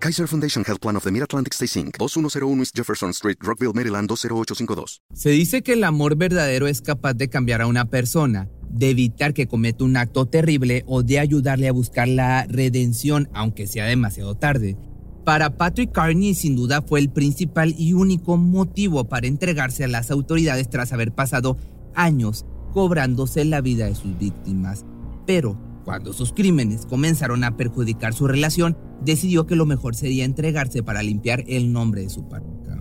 Kaiser Foundation Health Plan of the Mid-Atlantic Stay Inc., 2101 East Jefferson Street, Rockville, Maryland 20852. Se dice que el amor verdadero es capaz de cambiar a una persona, de evitar que cometa un acto terrible o de ayudarle a buscar la redención, aunque sea demasiado tarde. Para Patrick Carney sin duda fue el principal y único motivo para entregarse a las autoridades tras haber pasado años cobrándose la vida de sus víctimas. Pero cuando sus crímenes comenzaron a perjudicar su relación, decidió que lo mejor sería entregarse para limpiar el nombre de su pareja.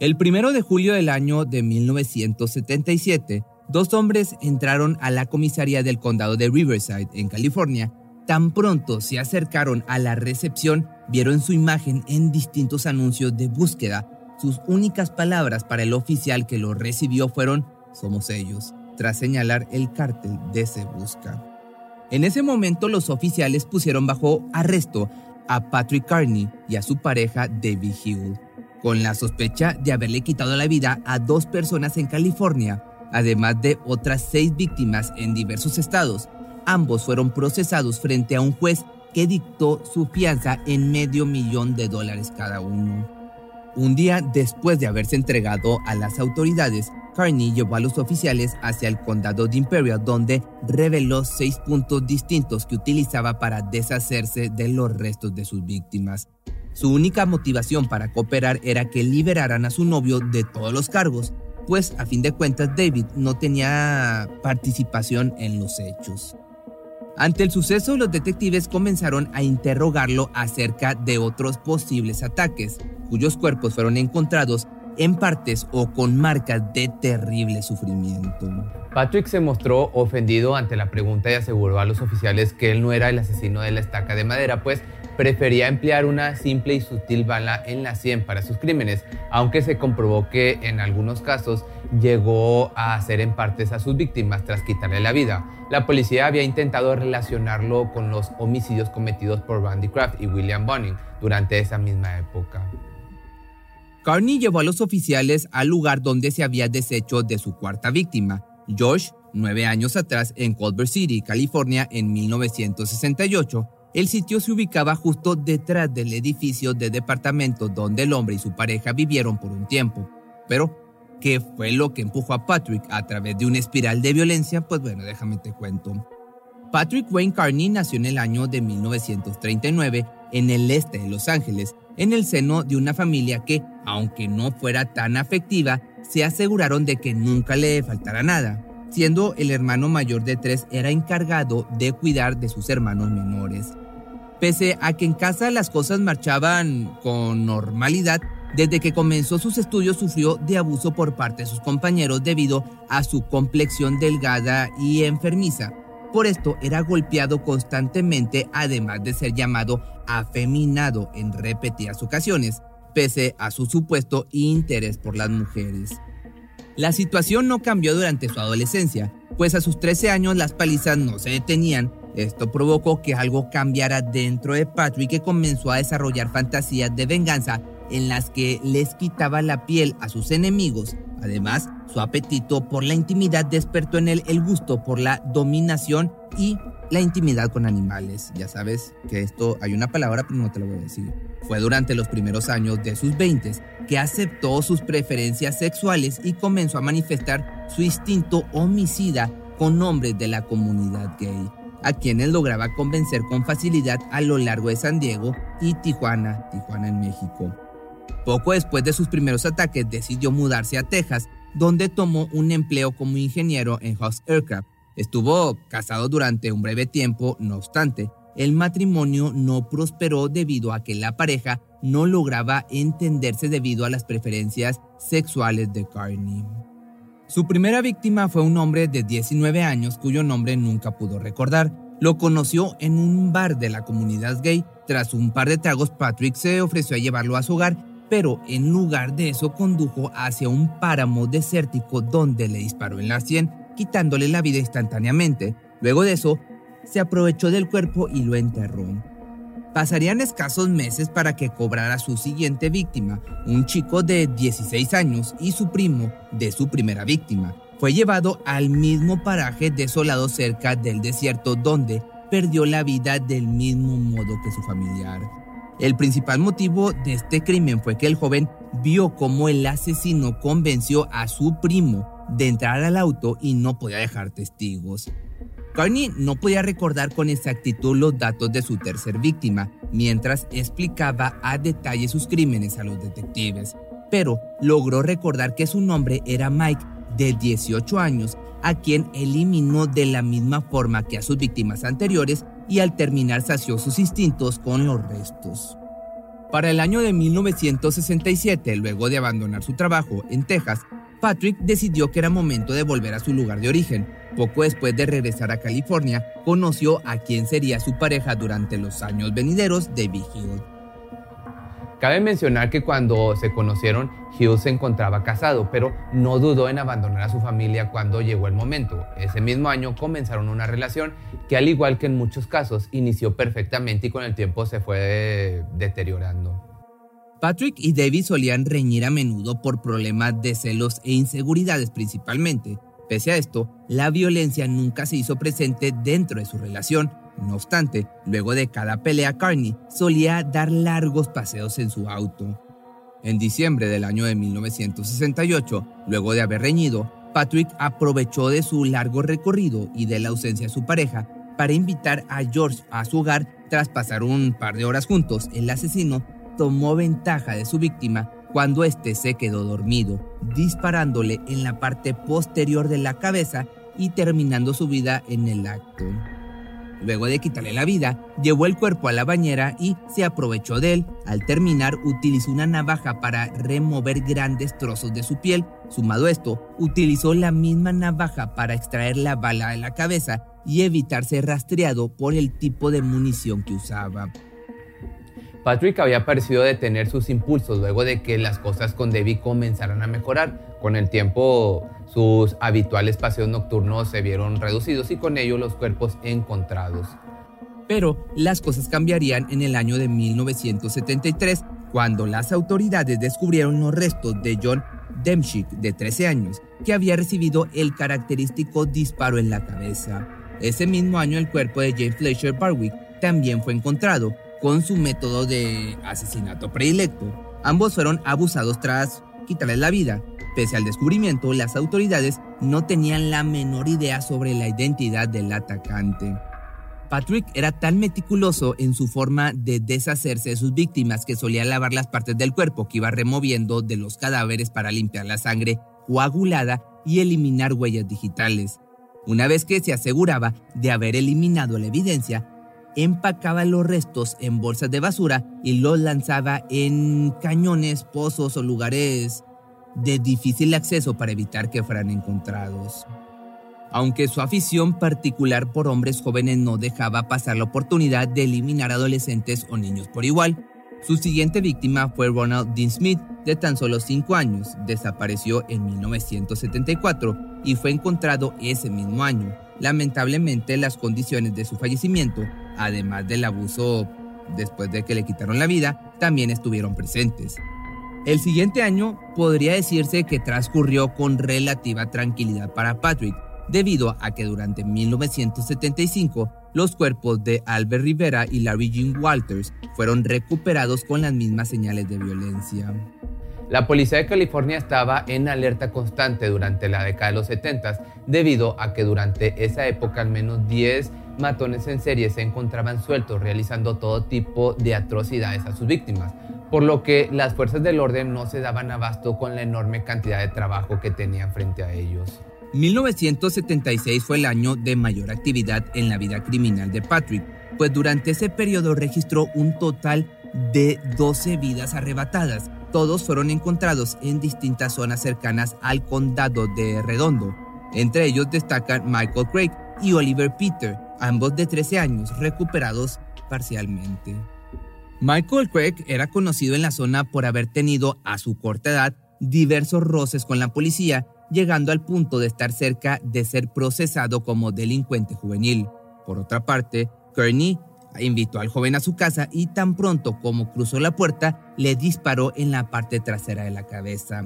El primero de julio del año de 1977, dos hombres entraron a la comisaría del condado de Riverside, en California. Tan pronto se acercaron a la recepción, vieron su imagen en distintos anuncios de búsqueda. Sus únicas palabras para el oficial que lo recibió fueron somos ellos, tras señalar el cártel de Se Busca. En ese momento los oficiales pusieron bajo arresto a Patrick Carney y a su pareja Debbie Hill con la sospecha de haberle quitado la vida a dos personas en California, además de otras seis víctimas en diversos estados. Ambos fueron procesados frente a un juez que dictó su fianza en medio millón de dólares cada uno. Un día después de haberse entregado a las autoridades, Carney llevó a los oficiales hacia el condado de Imperial, donde reveló seis puntos distintos que utilizaba para deshacerse de los restos de sus víctimas. Su única motivación para cooperar era que liberaran a su novio de todos los cargos, pues a fin de cuentas David no tenía participación en los hechos. Ante el suceso, los detectives comenzaron a interrogarlo acerca de otros posibles ataques, cuyos cuerpos fueron encontrados en partes o con marcas de terrible sufrimiento. Patrick se mostró ofendido ante la pregunta y aseguró a los oficiales que él no era el asesino de la estaca de madera, pues prefería emplear una simple y sutil bala en la sien para sus crímenes, aunque se comprobó que en algunos casos llegó a hacer en partes a sus víctimas tras quitarle la vida. La policía había intentado relacionarlo con los homicidios cometidos por Randy Kraft y William Bunning durante esa misma época. Carney llevó a los oficiales al lugar donde se había deshecho de su cuarta víctima, Josh, nueve años atrás en Culver City, California, en 1968, el sitio se ubicaba justo detrás del edificio de departamento donde el hombre y su pareja vivieron por un tiempo. Pero, ¿qué fue lo que empujó a Patrick a través de una espiral de violencia? Pues bueno, déjame te cuento. Patrick Wayne Carney nació en el año de 1939 en el este de Los Ángeles, en el seno de una familia que, aunque no fuera tan afectiva, se aseguraron de que nunca le faltara nada siendo el hermano mayor de tres era encargado de cuidar de sus hermanos menores. Pese a que en casa las cosas marchaban con normalidad, desde que comenzó sus estudios sufrió de abuso por parte de sus compañeros debido a su complexión delgada y enfermiza. Por esto era golpeado constantemente, además de ser llamado afeminado en repetidas ocasiones, pese a su supuesto interés por las mujeres. La situación no cambió durante su adolescencia, pues a sus 13 años las palizas no se detenían. Esto provocó que algo cambiara dentro de Patrick que comenzó a desarrollar fantasías de venganza en las que les quitaba la piel a sus enemigos. Además, su apetito por la intimidad despertó en él el gusto por la dominación y la intimidad con animales. Ya sabes que esto hay una palabra, pero no te lo voy a decir. Fue durante los primeros años de sus 20 que aceptó sus preferencias sexuales y comenzó a manifestar su instinto homicida con hombres de la comunidad gay, a quienes lograba convencer con facilidad a lo largo de San Diego y Tijuana, Tijuana en México. Poco después de sus primeros ataques decidió mudarse a Texas, donde tomó un empleo como ingeniero en Hawks Aircraft, Estuvo casado durante un breve tiempo, no obstante, el matrimonio no prosperó debido a que la pareja no lograba entenderse debido a las preferencias sexuales de Carney. Su primera víctima fue un hombre de 19 años cuyo nombre nunca pudo recordar. Lo conoció en un bar de la comunidad gay. Tras un par de tragos, Patrick se ofreció a llevarlo a su hogar, pero en lugar de eso condujo hacia un páramo desértico donde le disparó en la sien, quitándole la vida instantáneamente. Luego de eso, se aprovechó del cuerpo y lo enterró. Pasarían escasos meses para que cobrara su siguiente víctima, un chico de 16 años y su primo de su primera víctima. Fue llevado al mismo paraje desolado cerca del desierto donde perdió la vida del mismo modo que su familiar. El principal motivo de este crimen fue que el joven vio cómo el asesino convenció a su primo de entrar al auto y no podía dejar testigos. Carney no podía recordar con exactitud los datos de su tercer víctima mientras explicaba a detalle sus crímenes a los detectives, pero logró recordar que su nombre era Mike, de 18 años, a quien eliminó de la misma forma que a sus víctimas anteriores y al terminar sació sus instintos con los restos. Para el año de 1967, luego de abandonar su trabajo en Texas, Patrick decidió que era momento de volver a su lugar de origen. Poco después de regresar a California, conoció a quien sería su pareja durante los años venideros, David Hill. Cabe mencionar que cuando se conocieron, Hill se encontraba casado, pero no dudó en abandonar a su familia cuando llegó el momento. Ese mismo año comenzaron una relación que al igual que en muchos casos, inició perfectamente y con el tiempo se fue deteriorando. Patrick y David solían reñir a menudo por problemas de celos e inseguridades principalmente. Pese a esto, la violencia nunca se hizo presente dentro de su relación. No obstante, luego de cada pelea, Carney solía dar largos paseos en su auto. En diciembre del año de 1968, luego de haber reñido, Patrick aprovechó de su largo recorrido y de la ausencia de su pareja para invitar a George a su hogar tras pasar un par de horas juntos. El asesino tomó ventaja de su víctima cuando éste se quedó dormido, disparándole en la parte posterior de la cabeza y terminando su vida en el acto. Luego de quitarle la vida, llevó el cuerpo a la bañera y se aprovechó de él. Al terminar, utilizó una navaja para remover grandes trozos de su piel. Sumado esto, utilizó la misma navaja para extraer la bala de la cabeza y evitar ser rastreado por el tipo de munición que usaba. Patrick había parecido detener sus impulsos luego de que las cosas con Debbie comenzaran a mejorar. Con el tiempo, sus habituales paseos nocturnos se vieron reducidos y con ello los cuerpos encontrados. Pero las cosas cambiarían en el año de 1973, cuando las autoridades descubrieron los restos de John Demchick, de 13 años, que había recibido el característico disparo en la cabeza. Ese mismo año el cuerpo de James Fletcher Barwick también fue encontrado, con su método de asesinato predilecto. Ambos fueron abusados tras quitarles la vida. Pese al descubrimiento, las autoridades no tenían la menor idea sobre la identidad del atacante. Patrick era tan meticuloso en su forma de deshacerse de sus víctimas que solía lavar las partes del cuerpo que iba removiendo de los cadáveres para limpiar la sangre coagulada y eliminar huellas digitales. Una vez que se aseguraba de haber eliminado la evidencia, empacaba los restos en bolsas de basura y los lanzaba en cañones, pozos o lugares de difícil acceso para evitar que fueran encontrados. Aunque su afición particular por hombres jóvenes no dejaba pasar la oportunidad de eliminar adolescentes o niños por igual, su siguiente víctima fue Ronald Dean Smith, de tan solo 5 años. Desapareció en 1974 y fue encontrado ese mismo año. Lamentablemente, las condiciones de su fallecimiento además del abuso después de que le quitaron la vida, también estuvieron presentes. El siguiente año podría decirse que transcurrió con relativa tranquilidad para Patrick, debido a que durante 1975 los cuerpos de Albert Rivera y Larry Jean Walters fueron recuperados con las mismas señales de violencia. La policía de California estaba en alerta constante durante la década de los 70 debido a que durante esa época al menos 10 matones en serie se encontraban sueltos realizando todo tipo de atrocidades a sus víctimas, por lo que las fuerzas del orden no se daban abasto con la enorme cantidad de trabajo que tenían frente a ellos. 1976 fue el año de mayor actividad en la vida criminal de Patrick, pues durante ese periodo registró un total de 12 vidas arrebatadas, todos fueron encontrados en distintas zonas cercanas al condado de Redondo. Entre ellos destacan Michael Craig y Oliver Peter, ambos de 13 años, recuperados parcialmente. Michael Craig era conocido en la zona por haber tenido a su corta edad diversos roces con la policía, llegando al punto de estar cerca de ser procesado como delincuente juvenil. Por otra parte, Kearney invitó al joven a su casa y tan pronto como cruzó la puerta, le disparó en la parte trasera de la cabeza.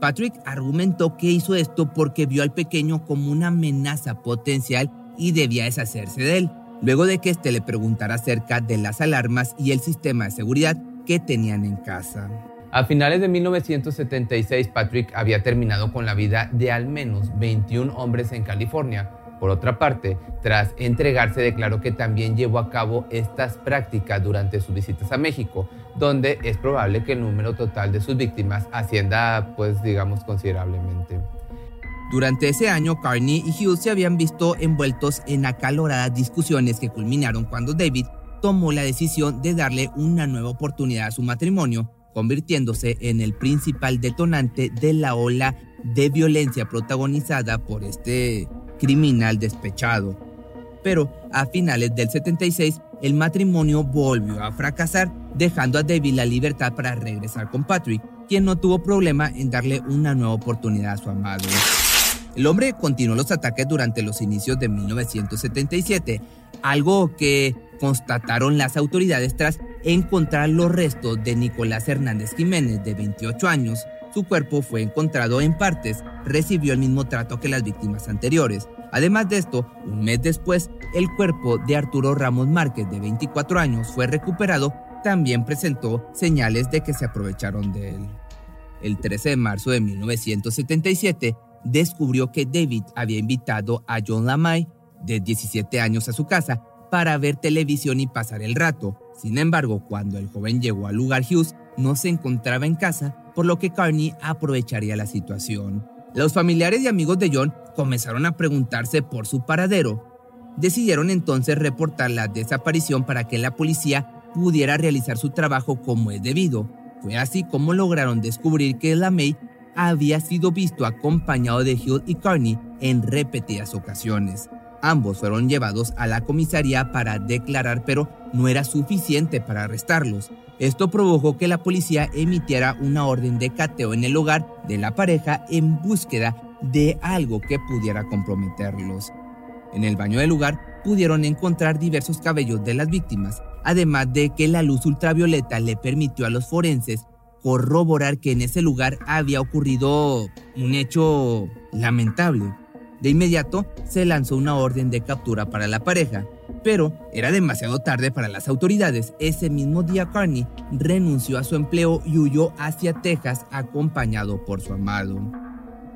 Patrick argumentó que hizo esto porque vio al pequeño como una amenaza potencial y debía deshacerse de él, luego de que éste le preguntara acerca de las alarmas y el sistema de seguridad que tenían en casa. A finales de 1976, Patrick había terminado con la vida de al menos 21 hombres en California. Por otra parte, tras entregarse declaró que también llevó a cabo estas prácticas durante sus visitas a México, donde es probable que el número total de sus víctimas ascienda, pues digamos, considerablemente. Durante ese año, Carney y Hughes se habían visto envueltos en acaloradas discusiones que culminaron cuando David tomó la decisión de darle una nueva oportunidad a su matrimonio, convirtiéndose en el principal detonante de la ola de violencia protagonizada por este criminal despechado. Pero a finales del 76, el matrimonio volvió a fracasar, dejando a David la libertad para regresar con Patrick, quien no tuvo problema en darle una nueva oportunidad a su amado. El hombre continuó los ataques durante los inicios de 1977, algo que constataron las autoridades tras encontrar los restos de Nicolás Hernández Jiménez, de 28 años. Su cuerpo fue encontrado en partes, recibió el mismo trato que las víctimas anteriores. Además de esto, un mes después, el cuerpo de Arturo Ramos Márquez, de 24 años, fue recuperado, también presentó señales de que se aprovecharon de él. El 13 de marzo de 1977, descubrió que David había invitado a John Lamay, de 17 años, a su casa para ver televisión y pasar el rato. Sin embargo, cuando el joven llegó al lugar, Hughes no se encontraba en casa, por lo que Carney aprovecharía la situación. Los familiares y amigos de John comenzaron a preguntarse por su paradero. Decidieron entonces reportar la desaparición para que la policía pudiera realizar su trabajo como es debido. Fue así como lograron descubrir que Lamey había sido visto acompañado de Hill y Carney en repetidas ocasiones. Ambos fueron llevados a la comisaría para declarar, pero no era suficiente para arrestarlos. Esto provocó que la policía emitiera una orden de cateo en el hogar de la pareja en búsqueda de algo que pudiera comprometerlos. En el baño del lugar pudieron encontrar diversos cabellos de las víctimas, además de que la luz ultravioleta le permitió a los forenses corroborar que en ese lugar había ocurrido un hecho lamentable. De inmediato se lanzó una orden de captura para la pareja, pero era demasiado tarde para las autoridades. Ese mismo día Carney renunció a su empleo y huyó hacia Texas acompañado por su amado.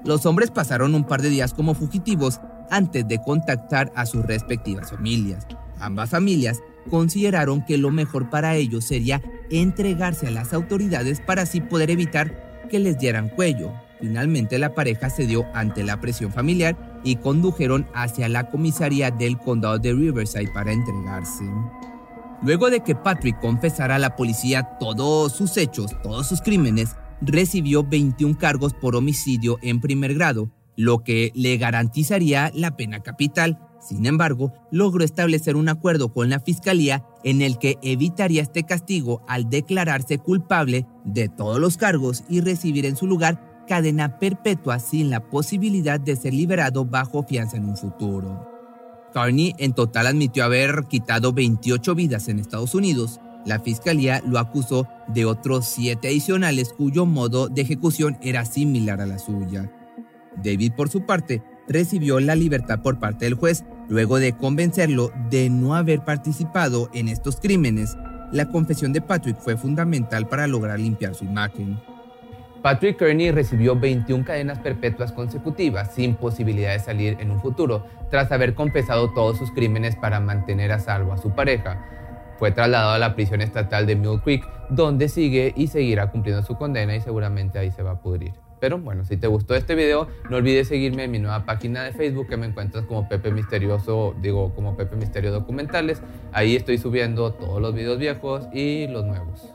Los hombres pasaron un par de días como fugitivos antes de contactar a sus respectivas familias. Ambas familias consideraron que lo mejor para ellos sería entregarse a las autoridades para así poder evitar que les dieran cuello. Finalmente la pareja cedió ante la presión familiar y condujeron hacia la comisaría del condado de Riverside para entregarse. Luego de que Patrick confesara a la policía todos sus hechos, todos sus crímenes, recibió 21 cargos por homicidio en primer grado, lo que le garantizaría la pena capital sin embargo, logró establecer un acuerdo con la fiscalía en el que evitaría este castigo al declararse culpable de todos los cargos y recibir en su lugar cadena perpetua sin la posibilidad de ser liberado bajo fianza en un futuro. Carney en total admitió haber quitado 28 vidas en Estados Unidos. La fiscalía lo acusó de otros siete adicionales cuyo modo de ejecución era similar a la suya. David, por su parte, recibió la libertad por parte del juez luego de convencerlo de no haber participado en estos crímenes. La confesión de Patrick fue fundamental para lograr limpiar su imagen. Patrick Kearney recibió 21 cadenas perpetuas consecutivas sin posibilidad de salir en un futuro, tras haber confesado todos sus crímenes para mantener a salvo a su pareja. Fue trasladado a la prisión estatal de Mill Creek, donde sigue y seguirá cumpliendo su condena y seguramente ahí se va a pudrir. Pero bueno, si te gustó este video, no olvides seguirme en mi nueva página de Facebook que me encuentras como Pepe Misterioso, digo como Pepe Misterio Documentales. Ahí estoy subiendo todos los videos viejos y los nuevos.